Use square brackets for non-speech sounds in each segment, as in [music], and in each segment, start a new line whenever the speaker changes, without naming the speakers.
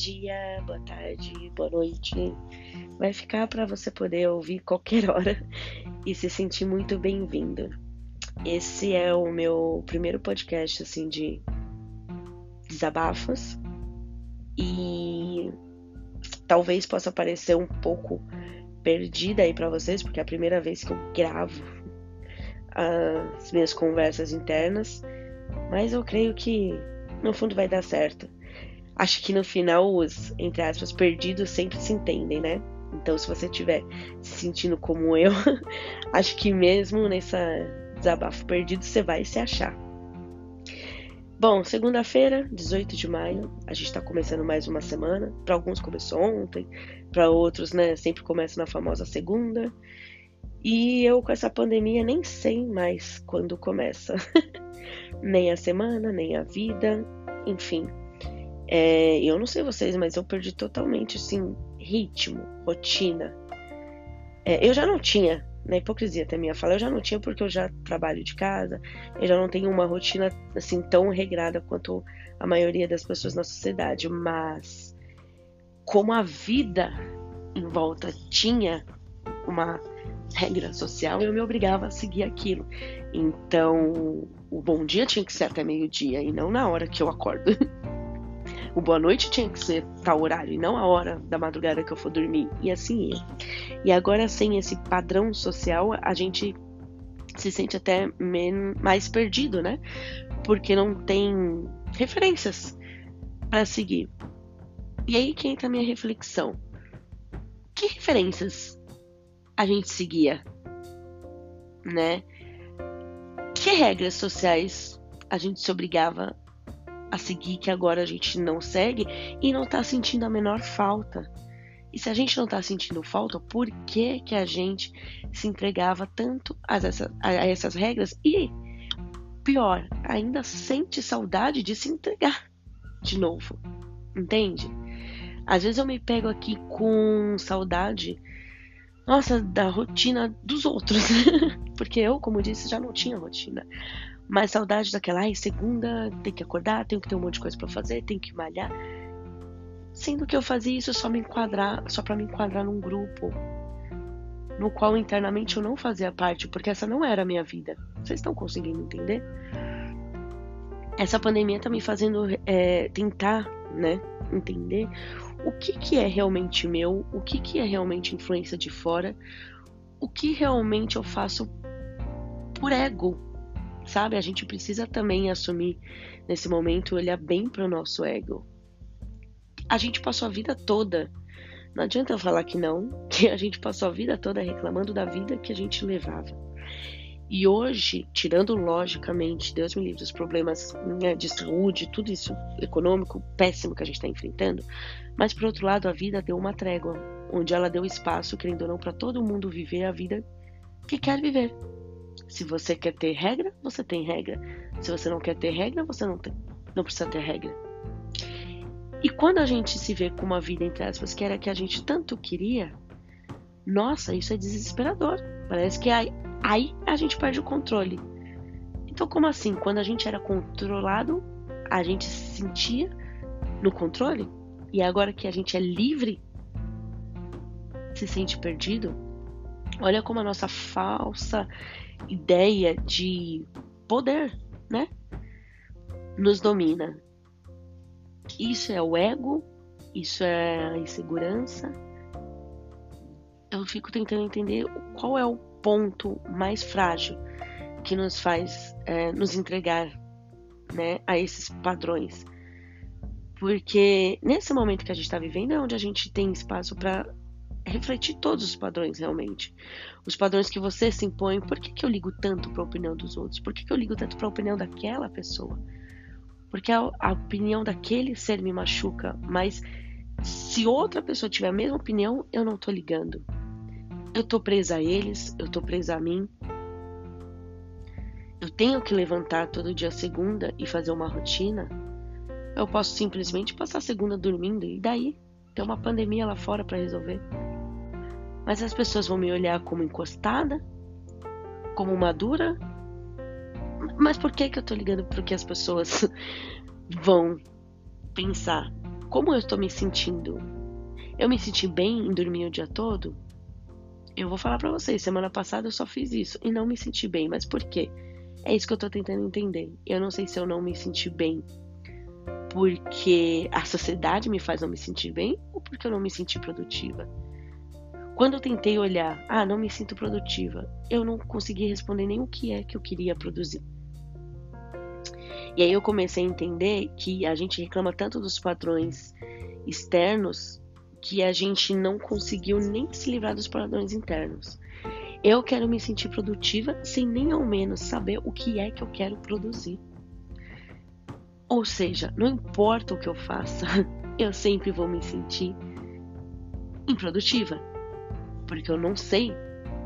dia, boa tarde, boa noite. Vai ficar para você poder ouvir qualquer hora [laughs] e se sentir muito bem-vindo. Esse é o meu primeiro podcast assim de desabafos e talvez possa parecer um pouco perdida aí para vocês, porque é a primeira vez que eu gravo as minhas conversas internas, mas eu creio que no fundo vai dar certo. Acho que no final os, entre aspas, perdidos sempre se entendem, né? Então, se você estiver se sentindo como eu, [laughs] acho que mesmo nessa desabafo perdido, você vai se achar. Bom, segunda-feira, 18 de maio, a gente está começando mais uma semana. Para alguns começou ontem, para outros, né, sempre começa na famosa segunda. E eu com essa pandemia nem sei mais quando começa. [laughs] nem a semana, nem a vida, enfim. É, eu não sei vocês, mas eu perdi totalmente, assim, ritmo, rotina. É, eu já não tinha, na hipocrisia até minha fala, eu já não tinha porque eu já trabalho de casa, eu já não tenho uma rotina, assim, tão regrada quanto a maioria das pessoas na sociedade, mas como a vida em volta tinha uma regra social, eu me obrigava a seguir aquilo. Então, o bom dia tinha que ser até meio-dia e não na hora que eu acordo. [laughs] o boa noite tinha que ser tal horário e não a hora da madrugada que eu for dormir. E assim ia. E agora, sem esse padrão social, a gente se sente até mais perdido, né? Porque não tem referências para seguir. E aí que entra a minha reflexão. Que referências a gente seguia, né? Que regras sociais a gente se obrigava a seguir que agora a gente não segue e não tá sentindo a menor falta? E se a gente não tá sentindo falta, por que que a gente se entregava tanto a, essa, a essas regras e pior, ainda sente saudade de se entregar de novo? Entende? Às vezes eu me pego aqui com saudade nossa, da rotina dos outros. [laughs] Porque eu, como disse, já não tinha rotina. Mas saudade daquela, ai, segunda tem que acordar, tenho que ter um monte de coisa para fazer, tenho que malhar. Sendo que eu fazia isso só me enquadrar, só para me enquadrar num grupo no qual internamente eu não fazia parte, porque essa não era a minha vida. Vocês estão conseguindo entender? Essa pandemia tá me fazendo é, tentar, né, entender o que, que é realmente meu, o que, que é realmente influência de fora, o que realmente eu faço por ego, sabe? A gente precisa também assumir nesse momento, olhar bem para o nosso ego. A gente passou a vida toda, não adianta eu falar que não, [laughs] que a gente passou a vida toda reclamando da vida que a gente levava. E hoje, tirando logicamente, Deus me livre, os problemas né, de saúde, tudo isso econômico péssimo que a gente está enfrentando, mas por outro lado, a vida deu uma trégua, onde ela deu espaço, querendo ou não, para todo mundo viver a vida que quer viver. Se você quer ter regra, você tem regra. Se você não quer ter regra, você não, tem, não precisa ter regra. E quando a gente se vê com uma vida, entre aspas, que era que a gente tanto queria, nossa, isso é desesperador. Parece que aí, aí a gente perde o controle. Então, como assim? Quando a gente era controlado, a gente se sentia no controle? E agora que a gente é livre, se sente perdido? Olha como a nossa falsa ideia de poder, né? Nos domina. Isso é o ego, isso é a insegurança. Eu fico tentando entender qual é o ponto mais frágil que nos faz é, nos entregar né, a esses padrões. Porque nesse momento que a gente está vivendo é onde a gente tem espaço para refletir todos os padrões realmente. Os padrões que você se impõe. Por que, que eu ligo tanto para a opinião dos outros? Por que, que eu ligo tanto para a opinião daquela pessoa? Porque a, a opinião daquele ser me machuca, mas se outra pessoa tiver a mesma opinião, eu não tô ligando. Eu tô presa a eles, eu tô presa a mim. Eu tenho que levantar todo dia segunda e fazer uma rotina. Eu posso simplesmente passar a segunda dormindo e daí tem uma pandemia lá fora para resolver. Mas as pessoas vão me olhar como encostada, como madura. Mas por que que eu tô ligando pro que as pessoas [laughs] vão pensar? Como eu estou me sentindo? Eu me senti bem em dormir o dia todo? Eu vou falar para vocês, semana passada eu só fiz isso e não me senti bem, mas por quê? É isso que eu tô tentando entender. Eu não sei se eu não me senti bem porque a sociedade me faz não me sentir bem ou porque eu não me senti produtiva. Quando eu tentei olhar, ah, não me sinto produtiva, eu não consegui responder nem o que é que eu queria produzir. E aí eu comecei a entender que a gente reclama tanto dos padrões externos que a gente não conseguiu nem se livrar dos padrões internos. Eu quero me sentir produtiva sem nem ao menos saber o que é que eu quero produzir. Ou seja, não importa o que eu faça, [laughs] eu sempre vou me sentir improdutiva, porque eu não sei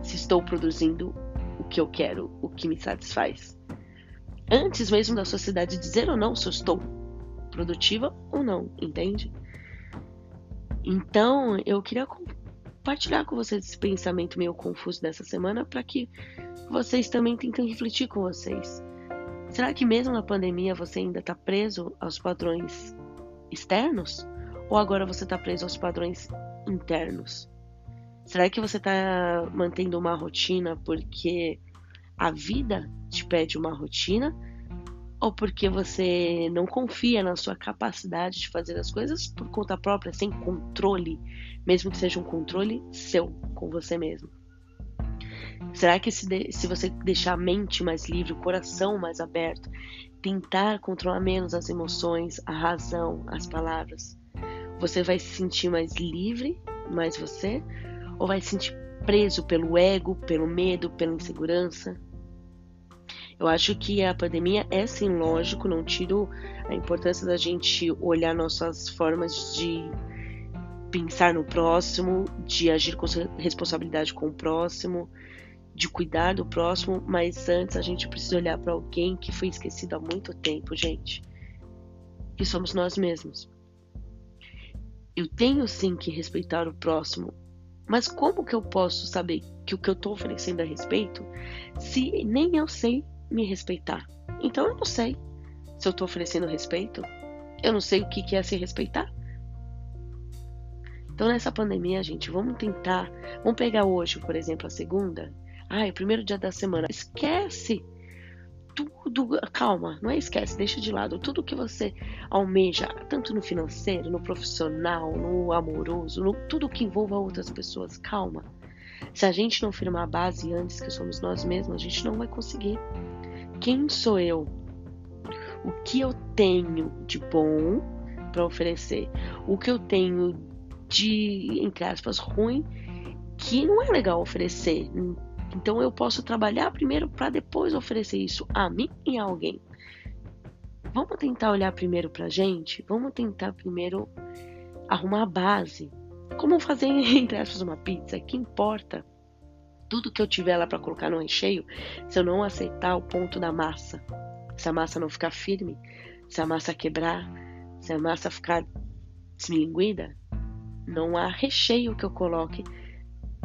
se estou produzindo o que eu quero, o que me satisfaz. Antes mesmo da sociedade dizer ou não se eu estou produtiva ou não, entende? Então, eu queria compartilhar com vocês esse pensamento meio confuso dessa semana para que vocês também tentem refletir com vocês. Será que mesmo na pandemia você ainda está preso aos padrões externos? Ou agora você está preso aos padrões internos? Será que você está mantendo uma rotina porque a vida te pede uma rotina? Ou porque você não confia na sua capacidade de fazer as coisas por conta própria, sem controle, mesmo que seja um controle seu, com você mesmo? Será que se, de, se você deixar a mente mais livre, o coração mais aberto, tentar controlar menos as emoções, a razão, as palavras, você vai se sentir mais livre, mais você? Ou vai se sentir preso pelo ego, pelo medo, pela insegurança? Eu acho que a pandemia é sim lógico, não tiro a importância da gente olhar nossas formas de pensar no próximo, de agir com responsabilidade com o próximo, de cuidar do próximo, mas antes a gente precisa olhar para alguém que foi esquecido há muito tempo, gente. Que somos nós mesmos. Eu tenho sim que respeitar o próximo, mas como que eu posso saber que o que eu estou oferecendo a respeito se nem eu sei me respeitar? Então eu não sei se eu estou oferecendo respeito. Eu não sei o que é se respeitar. Então nessa pandemia, gente, vamos tentar. Vamos pegar hoje, por exemplo, a segunda Ai, o primeiro dia da semana. Esquece tudo. Calma, não é esquece, deixa de lado tudo que você almeja, tanto no financeiro, no profissional, no amoroso, no tudo que envolva outras pessoas. Calma. Se a gente não firmar a base antes que somos nós mesmos, a gente não vai conseguir. Quem sou eu? O que eu tenho de bom para oferecer? O que eu tenho de, entre aspas, ruim que não é legal oferecer então eu posso trabalhar primeiro para depois oferecer isso a mim e a alguém. Vamos tentar olhar primeiro para a gente? Vamos tentar primeiro arrumar a base. Como fazer, [laughs] entre aspas, uma pizza? Que importa? Tudo que eu tiver lá para colocar no recheio, se eu não aceitar o ponto da massa, se a massa não ficar firme, se a massa quebrar, se a massa ficar desmilinguida, não há recheio que eu coloque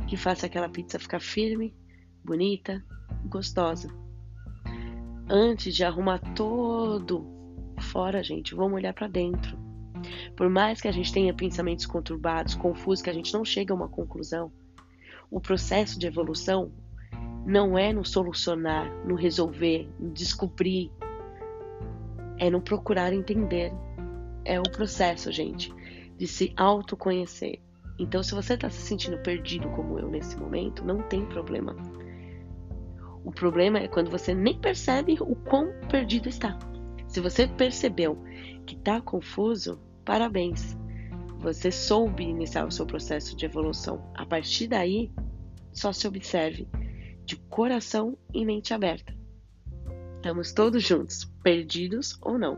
que faça aquela pizza ficar firme bonita, gostosa. Antes de arrumar todo fora, gente, vamos olhar para dentro. Por mais que a gente tenha pensamentos conturbados, confusos, que a gente não chega a uma conclusão, o processo de evolução não é no solucionar, no resolver, no descobrir, é no procurar entender. É o processo, gente, de se autoconhecer. Então, se você está se sentindo perdido como eu nesse momento, não tem problema. O problema é quando você nem percebe o quão perdido está. Se você percebeu que está confuso, parabéns. Você soube iniciar o seu processo de evolução. A partir daí, só se observe de coração e mente aberta. Estamos todos juntos, perdidos ou não.